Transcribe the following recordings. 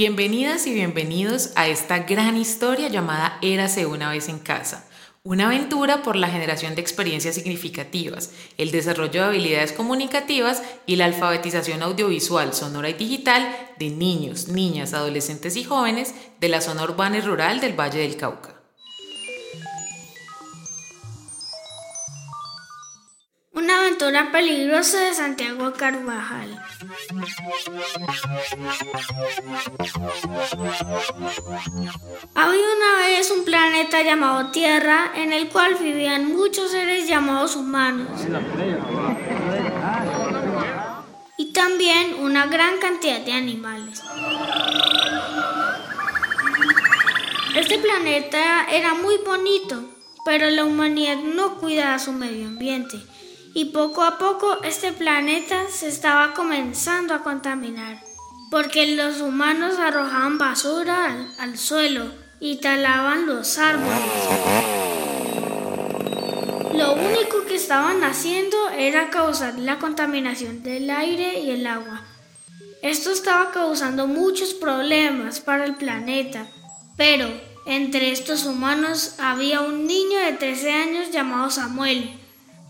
Bienvenidas y bienvenidos a esta gran historia llamada Érase una vez en casa. Una aventura por la generación de experiencias significativas, el desarrollo de habilidades comunicativas y la alfabetización audiovisual, sonora y digital de niños, niñas, adolescentes y jóvenes de la zona urbana y rural del Valle del Cauca. Una aventura peligrosa de Santiago Carvajal. Había una vez un planeta llamado Tierra en el cual vivían muchos seres llamados humanos. Y también una gran cantidad de animales. Este planeta era muy bonito, pero la humanidad no cuidaba su medio ambiente y poco a poco este planeta se estaba comenzando a contaminar, porque los humanos arrojaban basura al, suelo y talaban los árboles. Lo único que estaban haciendo era causar la contaminación del aire y el agua. Esto estaba causando muchos problemas para el planeta, pero entre estos humanos había un niño de 13 años llamado Samuel,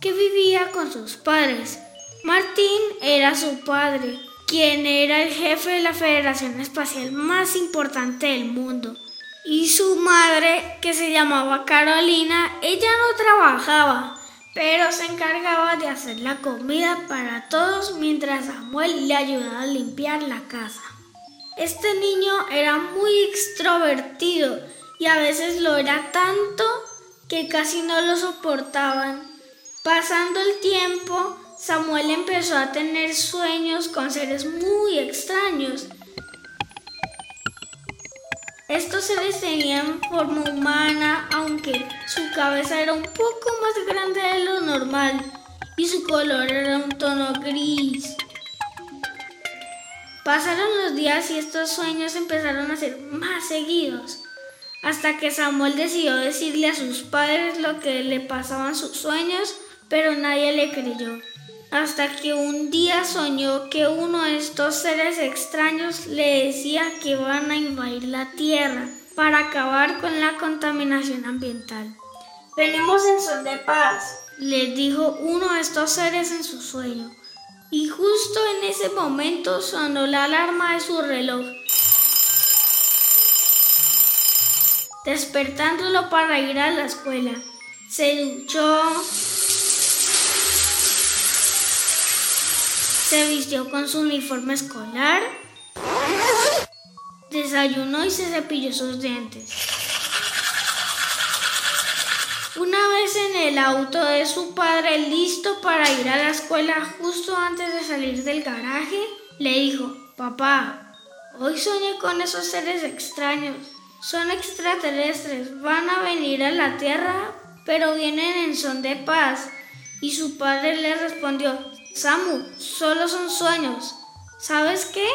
que vivía con sus padres. Martín era su padre, quien era el jefe de la Federación Espacial más importante del mundo. Y su madre, que se llamaba Carolina, ella no trabajaba, pero se encargaba de hacer la comida para todos mientras Samuel le ayudaba a limpiar la casa. Este niño era muy extrovertido y a veces lo era tanto que casi no lo soportaban Pasando el tiempo, Samuel empezó a tener sueños con seres muy extraños. Estos seres tenían forma humana, aunque su cabeza era un poco más grande de lo normal y su color era un tono gris. Pasaron los días y estos sueños empezaron a ser más seguidos, hasta que Samuel decidió decirle a sus padres lo que le pasaban sus sueños pero nadie le creyó. Hasta que un día soñó que uno de estos seres extraños le decía que iban a invadir la tierra para acabar con la contaminación ambiental. Venimos en son de paz, le dijo uno de estos seres en su sueño. Y justo en ese momento sonó la alarma de su reloj, despertándolo para ir a la escuela. Se duchó, Se vistió con su uniforme escolar, desayunó y se cepilló sus dientes. Una vez en el auto de su padre, listo para ir a la escuela justo antes de salir del garaje, le dijo, papá, hoy soñé con esos seres extraños. Son extraterrestres, van a venir a la Tierra, pero vienen en son de paz. Y su padre le respondió, Samu, solo son sueños. ¿Sabes qué?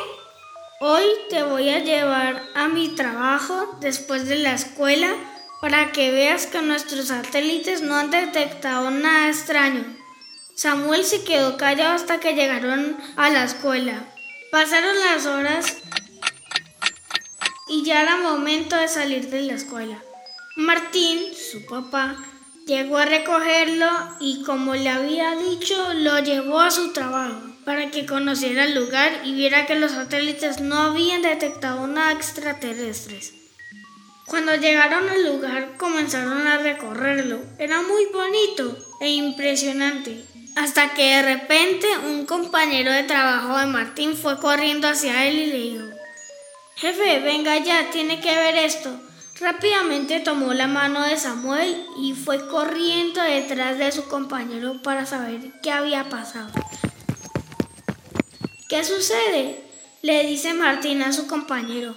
Hoy te voy a llevar a mi trabajo después de la escuela para que veas que nuestros satélites no han detectado nada extraño. Samuel se quedó callado hasta que llegaron a la escuela. Pasaron las horas y ya era momento de salir de la escuela. Martín, su papá, Llegó a recogerlo y como le había dicho, lo llevó a su trabajo para que conociera el lugar y viera que los satélites no habían detectado nada extraterrestres. Cuando llegaron al lugar comenzaron a recorrerlo. Era muy bonito e impresionante. Hasta que de repente un compañero de trabajo de Martín fue corriendo hacia él y le dijo, Jefe, venga ya, tiene que ver esto. Rápidamente tomó la mano de Samuel y fue corriendo detrás de su compañero para saber qué había pasado. ¿Qué sucede? le dice Martín a su compañero,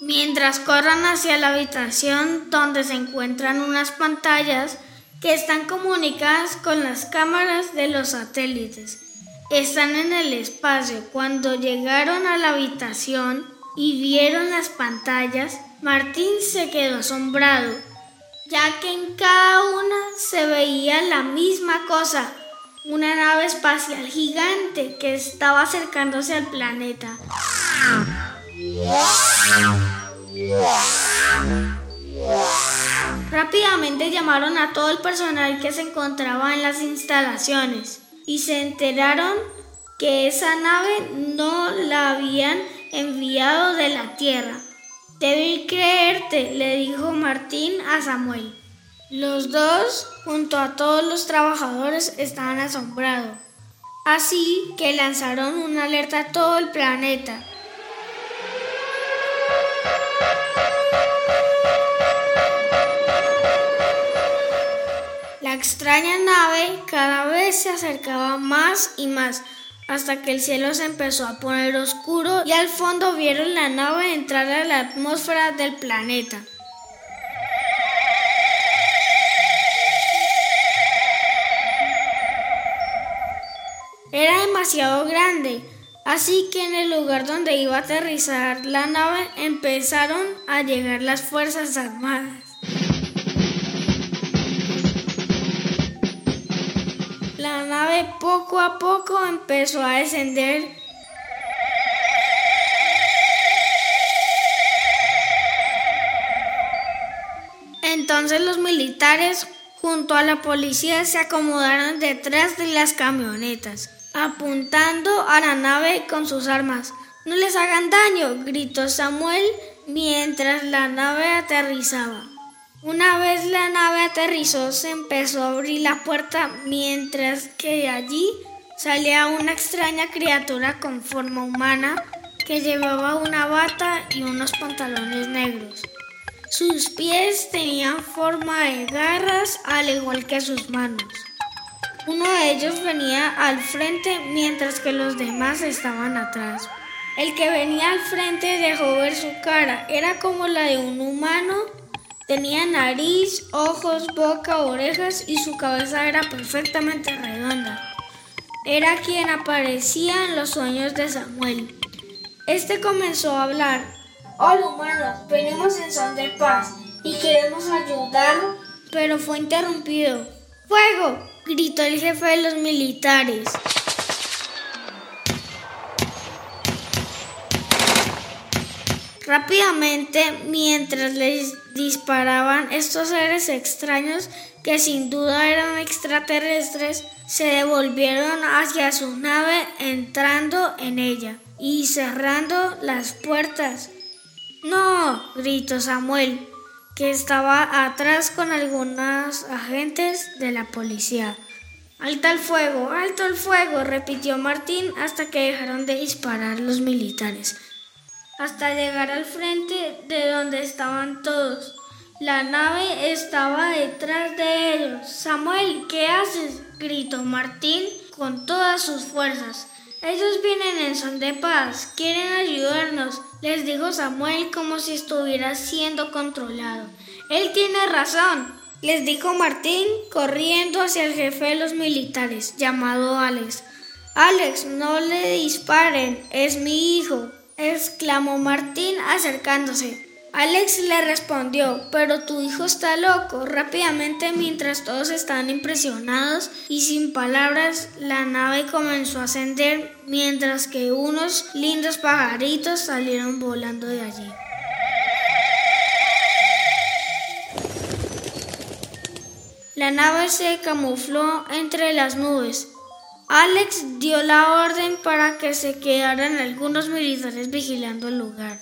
mientras corran hacia la habitación donde se encuentran unas pantallas que están comunicadas con las cámaras de los satélites. Están en el espacio. Cuando llegaron a la habitación y vieron las pantallas, Martín se quedó asombrado, ya que en cada una se veía la misma cosa, una nave espacial gigante que estaba acercándose al planeta. Rápidamente llamaron a todo el personal que se encontraba en las instalaciones y se enteraron que esa nave no la habían enviado de la Tierra, Debí creerte, le dijo Martín a Samuel. Los dos, junto a todos los trabajadores, estaban asombrados. Así que lanzaron una alerta a todo el planeta. La extraña nave cada vez se acercaba más y más hasta que el cielo se empezó a poner oscuro y al fondo vieron la nave entrar a la atmósfera del planeta. Era demasiado grande, así que en el lugar donde iba a aterrizar la nave empezaron a llegar las Fuerzas Armadas. Nave poco a poco empezó a descender Entonces los militares junto a la policía se acomodaron detrás de las camionetas apuntando a la nave con sus armas. No les hagan daño, gritó Samuel mientras la nave aterrizaba. Una vez la nave aterrizó, se empezó a abrir la puerta mientras que de allí salía una extraña criatura con forma humana que llevaba una bata y unos pantalones negros. Sus pies tenían forma de garras al igual que sus manos. Uno de ellos venía al frente mientras que los demás estaban atrás. El que venía al frente dejó ver su cara. Era como la de un humano. Tenía nariz, ojos, boca, orejas y su cabeza era perfectamente redonda. Era quien aparecía en los sueños de Samuel. Este comenzó a hablar. Hola humanos, venimos en son de paz y queremos ayudar, pero fue interrumpido. ¡Fuego! gritó el jefe de los militares. Rápidamente, mientras les disparaban estos seres extraños, que sin duda eran extraterrestres, se devolvieron hacia su nave entrando en ella y cerrando las puertas. No, gritó Samuel que estaba atrás con algunos agentes de la policía. Alto el fuego, alto el fuego, repitió Martín hasta que dejaron de disparar los militares, hasta llegar al frente de donde estaban todos. La nave estaba detrás de ellos. Samuel, ¿qué haces? gritó Martín con todas sus fuerzas. Ellos vienen en son de paz, quieren ayudarnos, les dijo Samuel como si estuviera siendo controlado. Él tiene razón, les dijo Martín corriendo hacia el jefe de los militares, llamado Alex. Alex, no le disparen, es mi hijo, exclamó Martín acercándose. Alex le respondió, pero tu hijo está loco. Rápidamente, mientras todos estaban impresionados y sin palabras, la nave comenzó a ascender mientras que unos lindos pajaritos salieron volando de allí. La nave se camufló entre las nubes. Alex dio la orden para que se quedaran algunos militares vigilando el lugar.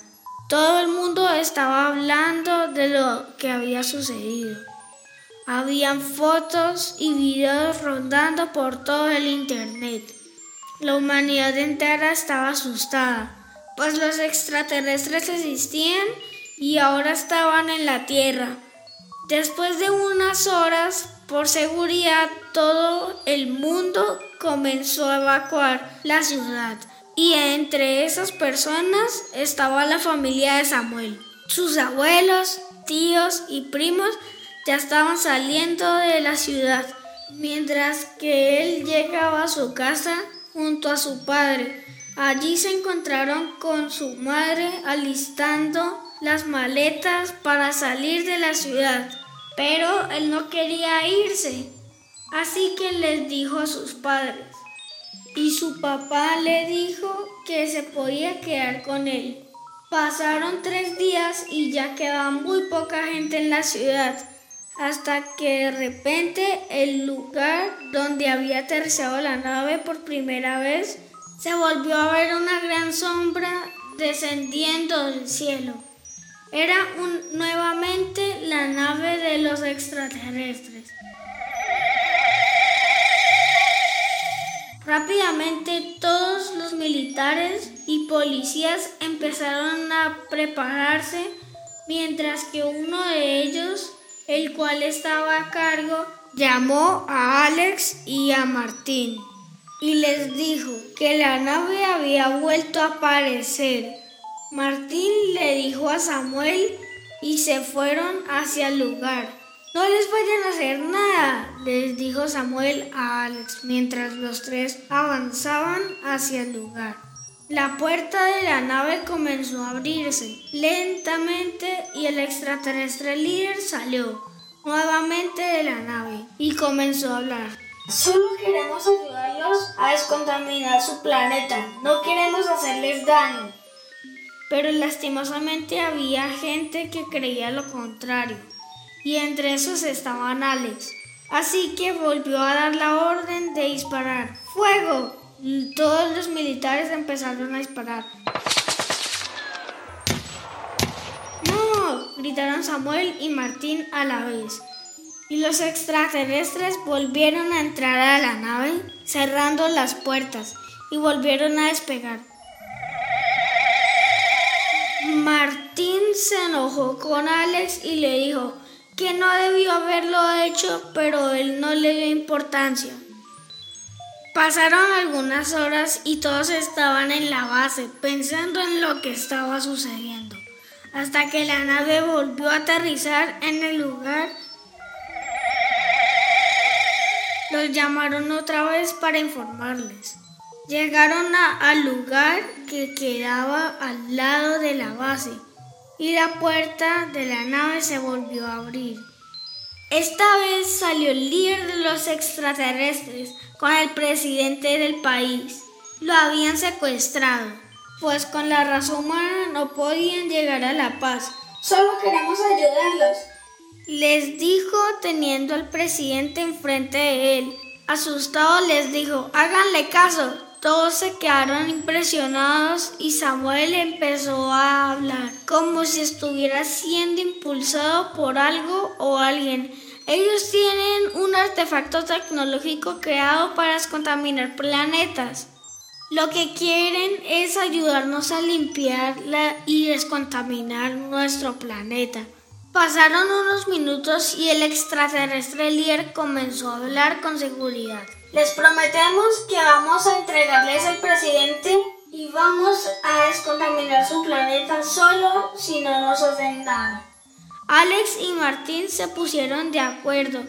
Todo el mundo estaba hablando de lo que había sucedido. Habían fotos y videos rondando por todo el Internet. La humanidad entera estaba asustada, pues los extraterrestres existían y ahora estaban en la Tierra. Después de unas horas, por seguridad, todo el mundo comenzó a evacuar la ciudad y entre esas personas estaba la familia de Samuel. Sus abuelos, tíos y primos ya estaban saliendo de la ciudad, mientras que él llegaba a su casa junto a su padre. Allí se encontraron con su madre alistando las maletas para salir de la ciudad, pero él no quería irse, así que les dijo a sus padres, y su papá le dijo que se podía quedar con él. Pasaron tres días y ya quedaba muy poca gente en la ciudad, hasta que de repente el lugar donde había aterrizado la nave por primera vez se volvió a ver una gran sombra descendiendo del cielo. Era nuevamente la nave de los extraterrestres. Y policías empezaron a prepararse mientras que uno de ellos, el cual estaba a cargo, llamó a Alex y a Martín y les dijo que la nave había vuelto a aparecer. Martín le dijo a Samuel y se fueron hacia el lugar. No les vayan a hacer nada, les dijo Samuel a Alex mientras los tres avanzaban hacia el lugar. La puerta de la nave comenzó a abrirse lentamente y el extraterrestre líder salió nuevamente de la nave y comenzó a hablar. Solo queremos ayudarlos a descontaminar su planeta, no queremos hacerles daño. Pero lastimosamente había gente que creía lo contrario y entre esos estaban Alex. Así que volvió a dar la orden de disparar. ¡Fuego! Todos los militares empezaron a disparar. ¡No! gritaron Samuel y Martín a la vez. Y los extraterrestres volvieron a entrar a la nave, cerrando las puertas, y volvieron a despegar. Martín se enojó con Alex y le dijo, que no debió haberlo hecho, pero él no le dio importancia. Pasaron algunas horas y todos estaban en la base pensando en lo que estaba sucediendo, hasta que la nave volvió a aterrizar en el lugar. Los llamaron otra vez para informarles. Llegaron al lugar que quedaba al lado de la base y la puerta de la nave se volvió a abrir. Esta vez salió el líder de los extraterrestres con el presidente del país. Lo habían secuestrado, pues con la raza humana no podían llegar a la paz. Solo queremos ayudarlos. Les dijo teniendo al presidente enfrente de él. Asustado les dijo, háganle caso, todos se quedaron impresionados y Samuel empezó a hablar como si estuviera siendo impulsado por algo o alguien. Ellos tienen un artefacto tecnológico creado para descontaminar planetas. Lo que quieren es ayudarnos a limpiar y descontaminar nuestro planeta. Pasaron unos minutos y el extraterrestre líder comenzó a hablar con seguridad. Les prometemos que vamos a entregarles al presidente y vamos a descontaminar su planeta solo si no nos hacen nada. Alex y Martín se pusieron de acuerdo.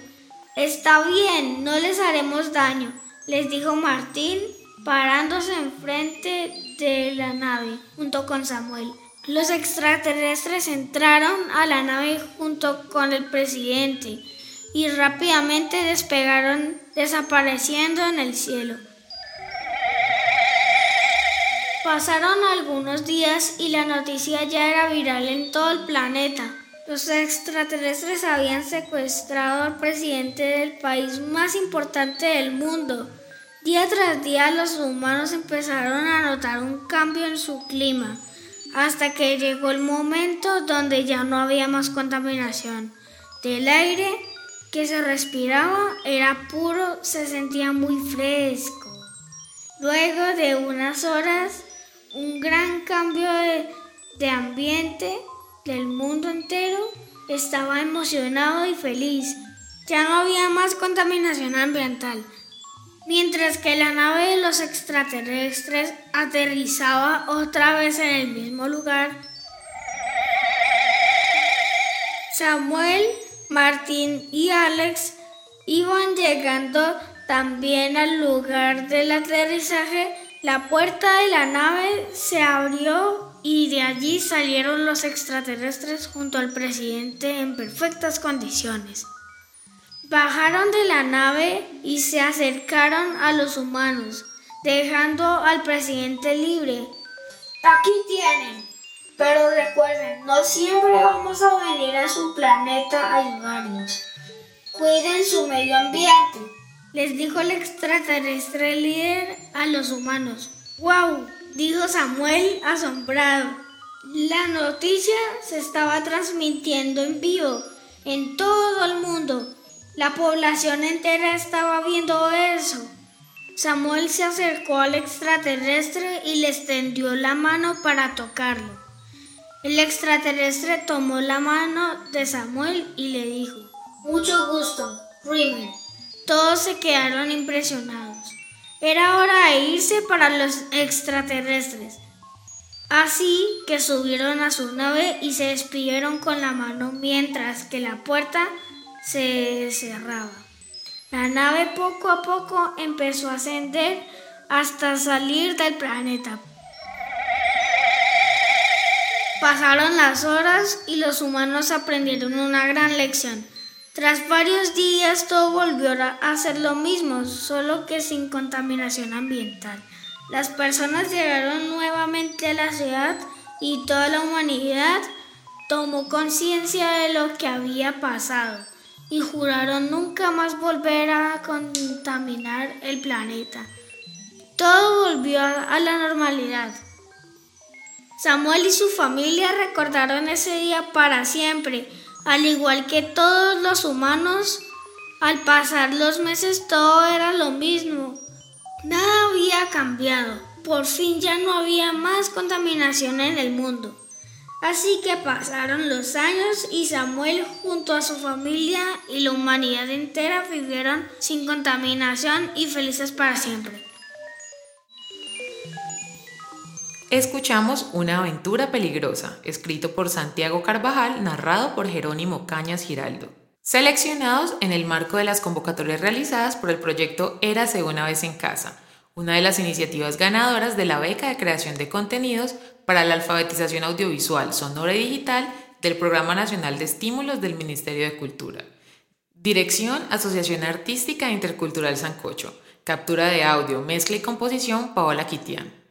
Está bien, no les haremos daño, les dijo Martín parándose enfrente de la nave junto con Samuel. Los extraterrestres entraron a la nave junto con el presidente y rápidamente despegaron desapareciendo en el cielo. Pasaron algunos días y la noticia ya era viral en todo el planeta. Los extraterrestres habían secuestrado al presidente del país más importante del mundo. Día tras día los humanos empezaron a notar un cambio en su clima, hasta que llegó el momento donde ya no había más contaminación del aire que se respiraba era puro, se sentía muy fresco. Luego de unas horas, un gran cambio de, ambiente del mundo entero estaba emocionado y feliz. Ya no había más contaminación ambiental. Mientras que la nave de los extraterrestres aterrizaba otra vez en el mismo lugar, Samuel Martín y Alex iban llegando también al lugar del aterrizaje. La puerta de la nave se abrió y de allí salieron los extraterrestres junto al presidente en perfectas condiciones. Bajaron de la nave y se acercaron a los humanos, dejando al presidente libre. Aquí tienen, pero recuerden, no siempre vamos a venir a su planeta a ayudarnos. cuiden su medio ambiente. Les dijo el extraterrestre líder a los humanos. ¡Wow! Dijo Samuel asombrado. La noticia se estaba transmitiendo en vivo en todo el mundo. La población entera estaba viendo eso. Samuel se acercó al extraterrestre y le extendió la mano para tocarlo. El extraterrestre tomó la mano de Samuel y le dijo, Mucho gusto, Rimmer. Todos se quedaron impresionados. Era hora de irse para los extraterrestres. Así que subieron a su nave y se despidieron con la mano mientras que la puerta se cerraba. La nave poco a poco empezó a ascender hasta salir del planeta. Pasaron las horas y los humanos aprendieron una gran lección. Tras varios días todo volvió a ser lo mismo, solo que sin contaminación ambiental. Las personas llegaron nuevamente a la ciudad y toda la humanidad tomó conciencia de lo que había pasado y juraron nunca más volver a contaminar el planeta. Todo volvió a la normalidad. Samuel y su familia recordaron ese día para siempre, al igual que todos los humanos. Al pasar los meses todo era lo mismo. Nada había cambiado. Por fin ya no había más contaminación en el mundo. Así que pasaron los años y Samuel junto a su familia y la humanidad entera vivieron sin contaminación y felices para siempre. Escuchamos Una aventura peligrosa, escrito por Santiago Carvajal, narrado por Jerónimo Cañas Giraldo. Seleccionados en el marco de las convocatorias realizadas por el proyecto Érase una vez en casa, una de las iniciativas ganadoras de la beca de creación de contenidos para la alfabetización audiovisual, sonora y digital del Programa Nacional de Estímulos del Ministerio de Cultura. Dirección, Asociación Artística Intercultural Sancocho. Captura de audio, mezcla y composición, Paola Quitián.